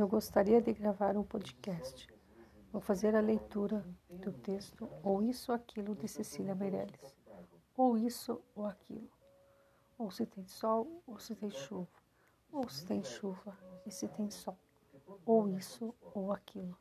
Eu gostaria de gravar um podcast. Vou fazer a leitura do texto Ou Isso ou Aquilo de Cecília Meirelles. Ou isso ou aquilo. Ou se tem sol ou se tem chuva. Ou se tem chuva e se tem sol. Ou isso ou aquilo.